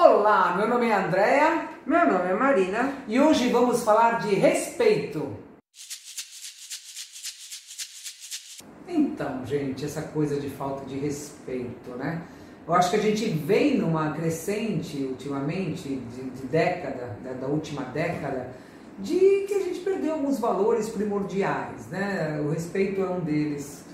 Olá, meu nome é Andréa. Meu nome é Marina. E hoje vamos falar de respeito. Então, gente, essa coisa de falta de respeito, né? Eu acho que a gente vem numa crescente ultimamente, de, de década, da, da última década, de que a gente perdeu alguns valores primordiais, né? O respeito é um deles.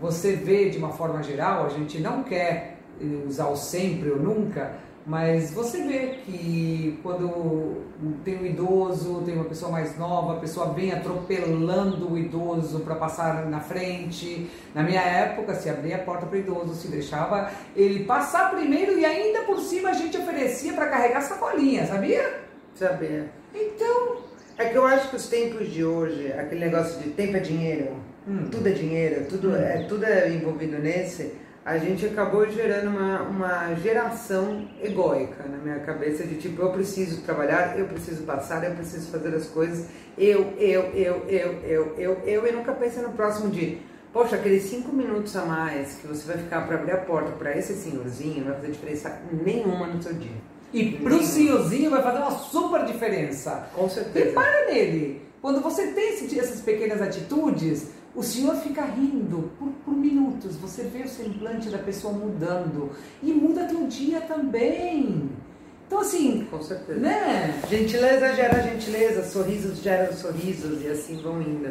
Você vê de uma forma geral, a gente não quer usar o sempre ou nunca, mas você vê que quando tem um idoso, tem uma pessoa mais nova, a pessoa vem atropelando o idoso para passar na frente. Na minha época, se abria a porta para o idoso, se deixava ele passar primeiro e ainda por cima a gente oferecia para carregar sacolinha, sabia? Sabia. Então. É que eu acho que os tempos de hoje, aquele negócio de tempo é dinheiro, hum. tudo é dinheiro, tudo, hum. é, tudo é envolvido nesse a gente acabou gerando uma, uma geração egóica na minha cabeça de tipo, eu preciso trabalhar, eu preciso passar, eu preciso fazer as coisas, eu, eu, eu, eu, eu, eu, eu, e nunca pensa no próximo dia. Poxa, aqueles cinco minutos a mais que você vai ficar para abrir a porta para esse senhorzinho não vai fazer diferença nenhuma no seu dia. E pro senhorzinho vai fazer uma super diferença. Com certeza. Repara nele. Quando você tem essas pequenas atitudes, o senhor fica rindo por, por, minutos, você vê o semblante da pessoa mudando e muda teu dia também. Então assim, com certeza. Né? Gentileza gera gentileza, sorrisos geram sorrisos e assim vão indo.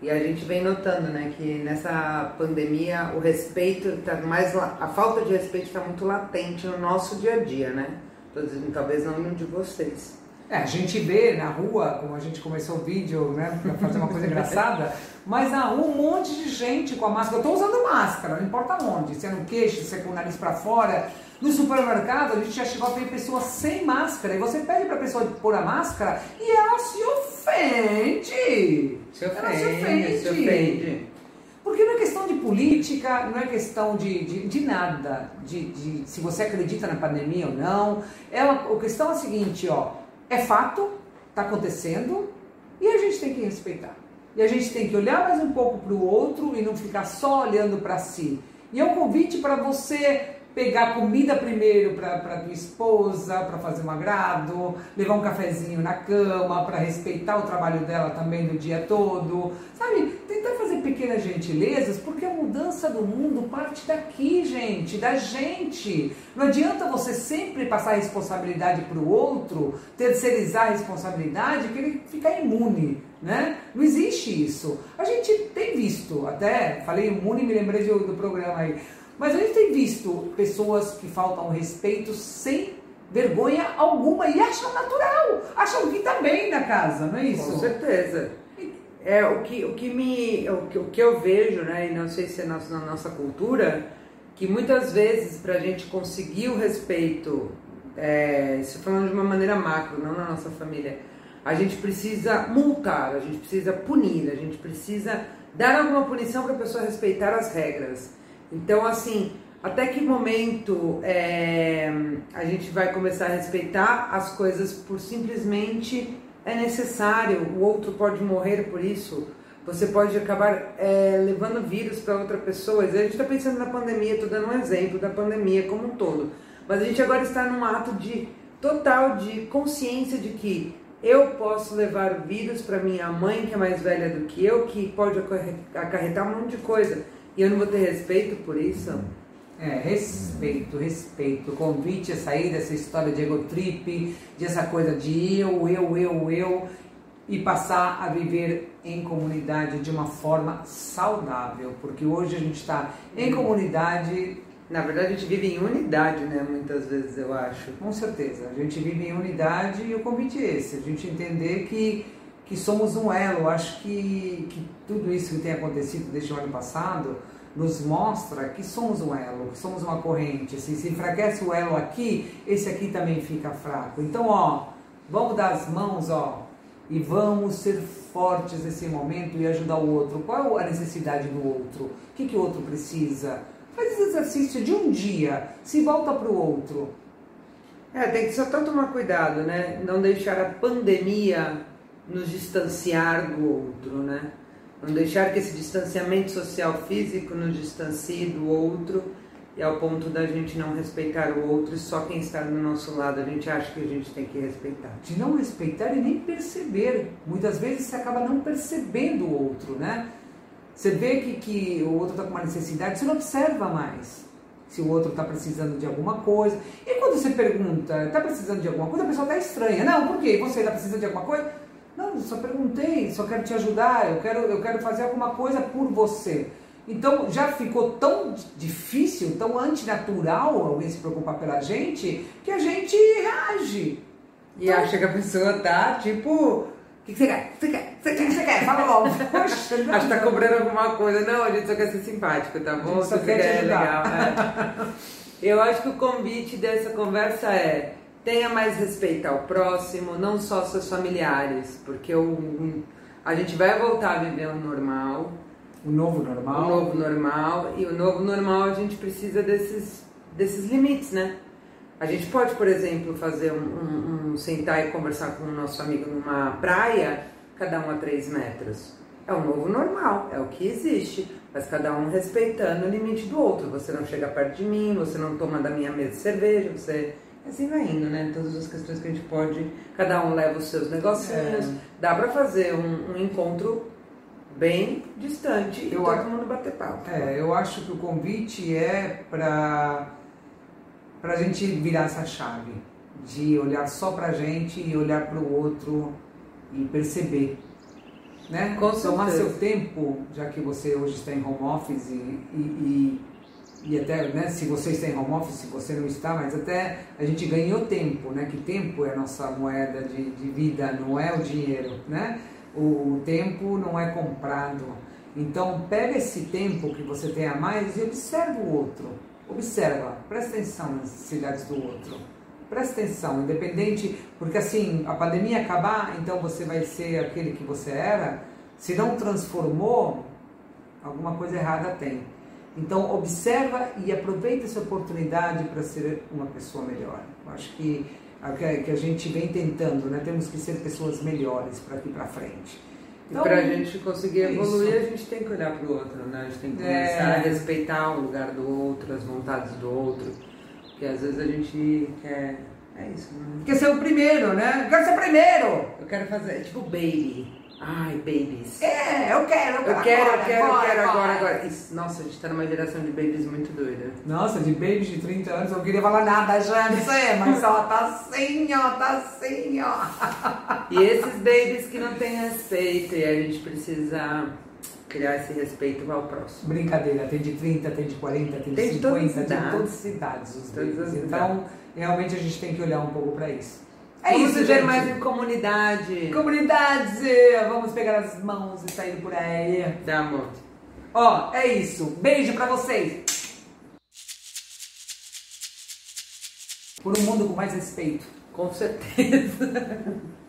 E a gente vem notando, né, que nessa pandemia o respeito está mais a falta de respeito está muito latente no nosso dia a dia, né? Tô dizendo, talvez não no de vocês. É, a gente vê na rua, como a gente começou o vídeo, né, pra fazer uma coisa engraçada, mas na rua um monte de gente com a máscara. Eu tô usando máscara, não importa onde, se é no queixo, se é com o nariz para fora. No supermercado, a gente já chegou a ver pessoas sem máscara. E você pede pra pessoa pôr a máscara e ela se ofende. Se ofende, ela se ofende. Se ofende. Porque não é questão de política, não é questão de, de, de nada, de, de, se você acredita na pandemia ou não. É uma, a questão é a seguinte, ó é fato, está acontecendo e a gente tem que respeitar. E a gente tem que olhar mais um pouco para o outro e não ficar só olhando para si. E é um convite para você pegar comida primeiro para tua esposa, para fazer um agrado, levar um cafezinho na cama, para respeitar o trabalho dela também do dia todo, sabe? Pequenas gentilezas, porque a mudança do mundo parte daqui, gente, da gente. Não adianta você sempre passar a responsabilidade para o outro, terceirizar a responsabilidade, que ele fica imune. Né? Não existe isso. A gente tem visto, até falei imune me lembrei do, do programa aí mas a gente tem visto pessoas que faltam respeito sem vergonha alguma e acham natural, acham que está bem na casa, não é isso? Com certeza. É o que, o que me o que, o que eu vejo, né, e não sei se é na, nossa cultura, que muitas vezes para a gente conseguir o respeito, é, isso falando de uma maneira macro, não na nossa família, a gente precisa multar, a gente precisa punir, a gente precisa dar alguma punição para a pessoa respeitar as regras. Então, assim, até que momento é, a gente vai começar a respeitar as coisas por simplesmente é necessário, o outro pode morrer por isso, você pode acabar é, levando vírus para outra pessoa. A gente está pensando na pandemia, estou dando um exemplo da pandemia como um todo, mas a gente agora está num ato de total de consciência de que eu posso levar o vírus para minha mãe, que é mais velha do que eu, que pode acarretar um monte de coisa. E eu não vou ter respeito por isso? É, respeito, respeito. O convite a sair dessa história de ego trip, dessa coisa de eu, eu, eu, eu, e passar a viver em comunidade de uma forma saudável. Porque hoje a gente está em comunidade. Na verdade, a gente vive em unidade, né? Muitas vezes, eu acho. Com certeza. A gente vive em unidade e o convite é esse: a gente entender que que somos um elo. Acho que, que tudo isso que tem acontecido desde o ano passado nos mostra que somos um elo, que somos uma corrente. Se, se enfraquece o elo aqui, esse aqui também fica fraco. Então, ó, vamos dar as mãos, ó, e vamos ser fortes nesse momento e ajudar o outro. Qual é a necessidade do outro? O que, que o outro precisa? Faz esse exercício de um dia, se volta para o outro. É, tem que só tomar cuidado, né? Não deixar a pandemia nos distanciar do outro, né? Não deixar que esse distanciamento social físico nos distancie do outro e ao ponto da gente não respeitar o outro e só quem está do nosso lado a gente acha que a gente tem que respeitar. De não respeitar e nem perceber. Muitas vezes você acaba não percebendo o outro, né? Você vê que, que o outro está com uma necessidade, você não observa mais se o outro está precisando de alguma coisa. E quando você pergunta, está precisando de alguma coisa, a pessoa está estranha. Não, por quê? Você está precisando de alguma coisa? Não, só perguntei, só quero te ajudar, eu quero, eu quero fazer alguma coisa por você. Então já ficou tão difícil, tão antinatural alguém se preocupar pela gente, que a gente reage. E então, acha que a pessoa tá tipo. O que, você quer? Você quer? Você quer? Você quer? Fala logo. Poxa, não, Acho que tá cobrando alguma coisa. Não, a gente só quer ser simpático, tá bom? Só quer te ajudar. Legal. É. Eu acho que o convite dessa conversa é tenha mais respeito ao próximo, não só seus familiares, porque o, a gente vai voltar a viver o normal, o novo normal. O novo normal. E o novo normal a gente precisa desses, desses limites, né? A gente pode, por exemplo, fazer um, um, um, sentar e conversar com o nosso amigo numa praia, cada um a três metros. É o novo normal, é o que existe, mas cada um respeitando o limite do outro. Você não chega perto de mim, você não toma da minha mesa de cerveja, você. Assim vai indo, né? Todas as questões que a gente pode. Cada um leva os seus negocinhos. É. Dá pra fazer um, um encontro bem distante eu, e todo mundo bater papo. É, eu acho que o convite é para a gente virar essa chave de olhar só para a gente e olhar para o outro e perceber. Né? Com Tomar seu tempo, já que você hoje está em home office e, e, e, até né, se você está em home office, se você não está, mas até a gente ganhou tempo, né? que tempo é a nossa moeda de, de vida, não é o dinheiro. Né? O tempo não é comprado. Então, pega esse tempo que você tem a mais e observa o outro. Observa, presta atenção nas necessidades do outro. Presta atenção, independente, porque assim, a pandemia acabar, então você vai ser aquele que você era. Se não transformou, alguma coisa errada tem. Então, observa e aproveita essa oportunidade para ser uma pessoa melhor. Eu acho que que a gente vem tentando, né? Temos que ser pessoas melhores para aqui para frente. Então, e para a gente conseguir evoluir, isso. a gente tem que olhar para o outro, né? A gente tem que começar é... a respeitar o lugar do outro, as vontades do outro. Porque às vezes a gente quer. É isso, né? Quer ser o primeiro, né? Eu quero ser o primeiro! Eu quero fazer, tipo, baby. Ai, babies. É, eu quero, eu quero. Eu quero, agora, eu quero, agora, eu quero agora, agora. Isso, nossa, a gente tá numa geração de babies muito doida. Nossa, de babies de 30 anos, eu não queria falar nada já, não sei, mas ó, tá assim, ó, tá assim, ó. E esses babies que não têm respeito, e a gente precisa criar esse respeito ao próximo. Brincadeira, tem de 30, tem de 40, tem de tem 50, de todas tem de todas as idades os babies. Então, realmente a gente tem que olhar um pouco para isso. É vamos isso, viver gente. mais em comunidade. Comunidade! Vamos pegar as mãos e sair por aí. Dá amor. Ó, é isso. Beijo pra vocês. Por um mundo com mais respeito. Com certeza.